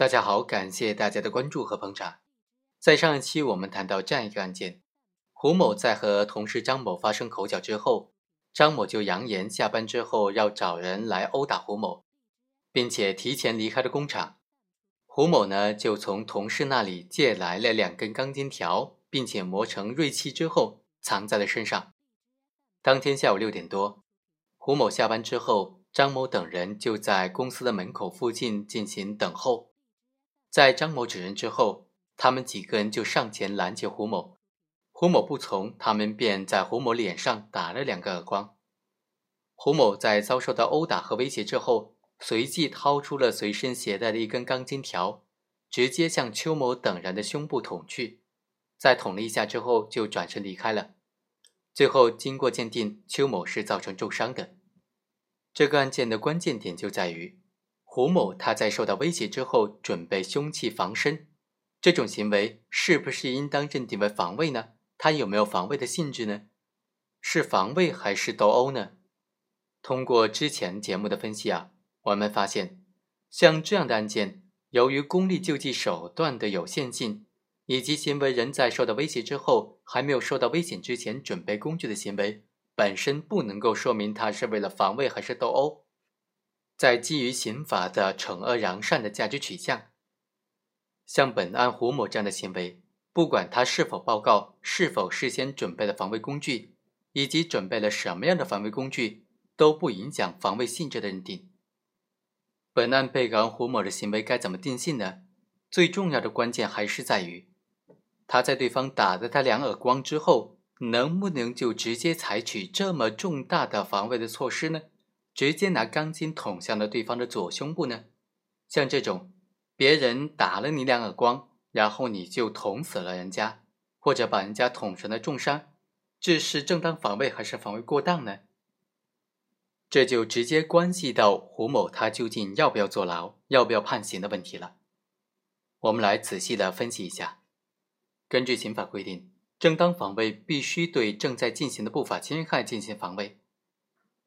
大家好，感谢大家的关注和捧场。在上一期我们谈到这样一个案件：胡某在和同事张某发生口角之后，张某就扬言下班之后要找人来殴打胡某，并且提前离开了工厂。胡某呢就从同事那里借来了两根钢筋条，并且磨成锐器之后藏在了身上。当天下午六点多，胡某下班之后，张某等人就在公司的门口附近进行等候。在张某指认之后，他们几个人就上前拦截胡某。胡某不从，他们便在胡某脸上打了两个耳光。胡某在遭受到殴打和威胁之后，随即掏出了随身携带的一根钢筋条，直接向邱某等人的胸部捅去，在捅了一下之后，就转身离开了。最后，经过鉴定，邱某是造成重伤的。这个案件的关键点就在于，胡某他在受到威胁之后准备凶器防身，这种行为是不是应当认定为防卫呢？他有没有防卫的性质呢？是防卫还是斗殴呢？通过之前节目的分析啊，我们发现，像这样的案件，由于公力救济手段的有限性。以及行为人在受到威胁之后，还没有受到危险之前准备工具的行为，本身不能够说明他是为了防卫还是斗殴。在基于刑法的惩恶扬善的价值取向，像本案胡某这样的行为，不管他是否报告，是否事先准备了防卫工具，以及准备了什么样的防卫工具，都不影响防卫性质的认定。本案被告人胡某的行为该怎么定性呢？最重要的关键还是在于。他在对方打了他两耳光之后，能不能就直接采取这么重大的防卫的措施呢？直接拿钢筋捅向了对方的左胸部呢？像这种，别人打了你两耳光，然后你就捅死了人家，或者把人家捅成了重伤，这是正当防卫还是防卫过当呢？这就直接关系到胡某他究竟要不要坐牢，要不要判刑的问题了。我们来仔细的分析一下。根据刑法规定，正当防卫必须对正在进行的不法侵害进行防卫。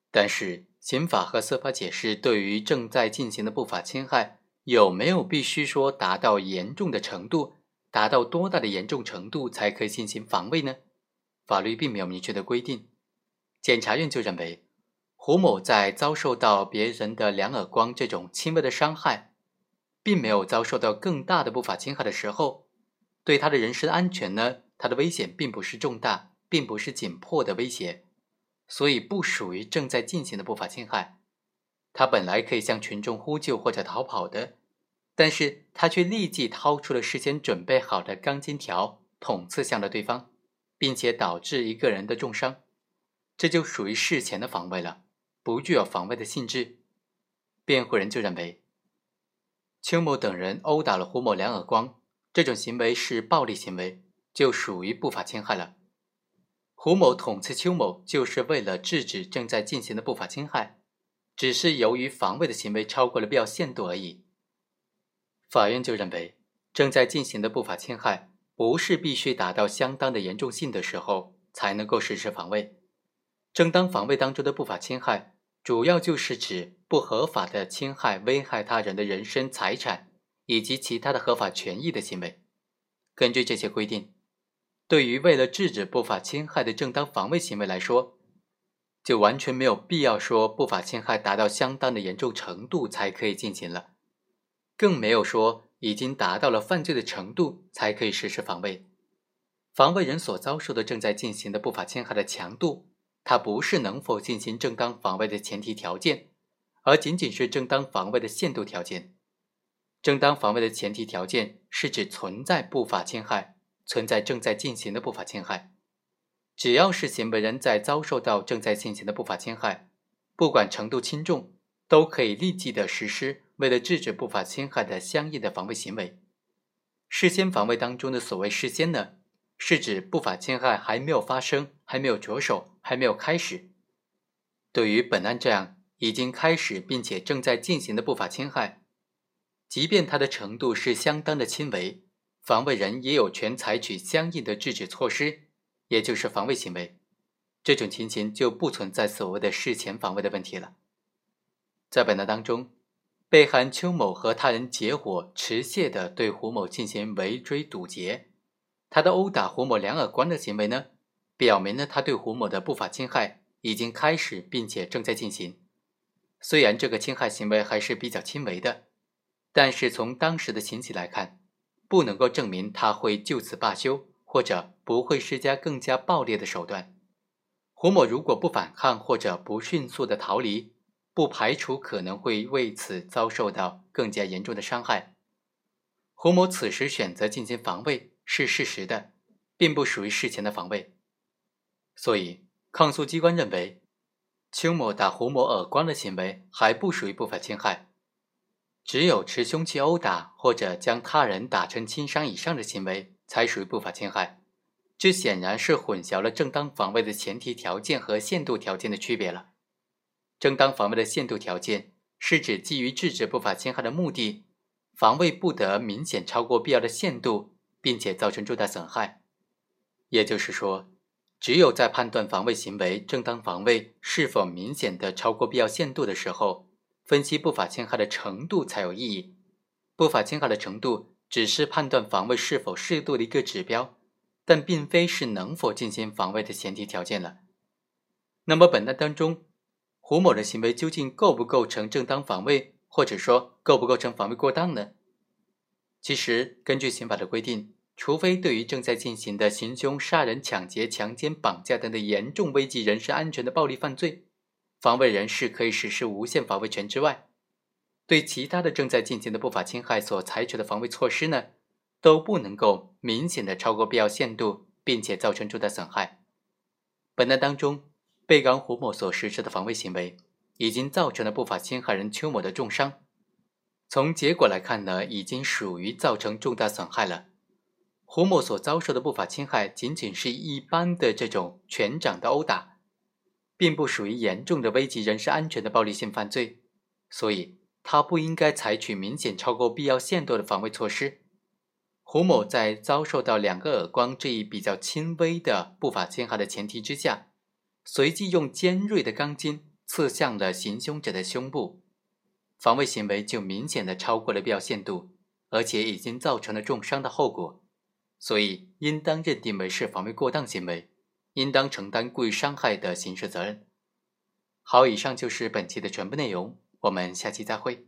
但是，刑法和司法解释对于正在进行的不法侵害有没有必须说达到严重的程度，达到多大的严重程度才可以进行防卫呢？法律并没有明确的规定。检察院就认为，胡某在遭受到别人的两耳光这种轻微的伤害，并没有遭受到更大的不法侵害的时候。对他的人身安全呢，他的危险并不是重大，并不是紧迫的威胁，所以不属于正在进行的不法侵害。他本来可以向群众呼救或者逃跑的，但是他却立即掏出了事先准备好的钢筋条，捅刺向了对方，并且导致一个人的重伤，这就属于事前的防卫了，不具有防卫的性质。辩护人就认为，邱某等人殴打了胡某两耳光。这种行为是暴力行为，就属于不法侵害了。胡某捅刺邱某，就是为了制止正在进行的不法侵害，只是由于防卫的行为超过了必要限度而已。法院就认为，正在进行的不法侵害不是必须达到相当的严重性的时候才能够实施防卫。正当防卫当中的不法侵害，主要就是指不合法的侵害、危害他人的人身、财产。以及其他的合法权益的行为，根据这些规定，对于为了制止不法侵害的正当防卫行为来说，就完全没有必要说不法侵害达到相当的严重程度才可以进行了，更没有说已经达到了犯罪的程度才可以实施防卫。防卫人所遭受的正在进行的不法侵害的强度，它不是能否进行正当防卫的前提条件，而仅仅是正当防卫的限度条件。正当防卫的前提条件是指存在不法侵害，存在正在进行的不法侵害。只要是行为人在遭受到正在进行的不法侵害，不管程度轻重，都可以立即的实施为了制止不法侵害的相应的防卫行为。事先防卫当中的所谓事先呢，是指不法侵害还没有发生，还没有着手，还没有开始。对于本案这样已经开始并且正在进行的不法侵害。即便它的程度是相当的轻微，防卫人也有权采取相应的制止措施，也就是防卫行为。这种情形就不存在所谓的事前防卫的问题了。在本案当中，被害邱某和他人结伙持械的对胡某进行围追堵截，他的殴打胡某两耳光的行为呢，表明了他对胡某的不法侵害已经开始，并且正在进行。虽然这个侵害行为还是比较轻微的，但是从当时的情形来看，不能够证明他会就此罢休，或者不会施加更加暴烈的手段。胡某如果不反抗或者不迅速的逃离，不排除可能会为此遭受到更加严重的伤害。胡某此时选择进行防卫是事实的，并不属于事前的防卫。所以，抗诉机关认为，邱某打胡某耳光的行为还不属于不法侵害，只有持凶器殴打或者将他人打成轻伤以上的行为才属于不法侵害。这显然是混淆了正当防卫的前提条件和限度条件的区别了。正当防卫的限度条件是指基于制止不法侵害的目的，防卫不得明显超过必要的限度，并且造成重大损害。也就是说，只有在判断防卫行为正当防卫是否明显的超过必要限度的时候，分析不法侵害的程度才有意义。不法侵害的程度只是判断防卫是否适度的一个指标，但并非是能否进行防卫的前提条件了。那么本案当中。胡某的行为究竟构不构成正当防卫，或者说构不构成防卫过当呢？其实，根据刑法的规定，除非对于正在进行的行凶、杀人、抢劫、强奸、绑架等等严重危及人身安全的暴力犯罪，防卫人是可以实施无限防卫权之外，对其他的正在进行的不法侵害所采取的防卫措施呢，都不能够明显的超过必要限度，并且造成重大损害。本案当中。被告胡某所实施的防卫行为，已经造成了不法侵害人邱某的重伤。从结果来看呢，已经属于造成重大损害了。胡某所遭受的不法侵害，仅仅是一般的这种拳掌的殴打，并不属于严重的危及人身安全的暴力性犯罪，所以他不应该采取明显超过必要限度的防卫措施。胡某在遭受到两个耳光这一比较轻微的不法侵害的前提之下。随即用尖锐的钢筋刺向了行凶者的胸部，防卫行为就明显的超过了必要限度，而且已经造成了重伤的后果，所以应当认定为是防卫过当行为，应当承担故意伤害的刑事责任。好，以上就是本期的全部内容，我们下期再会。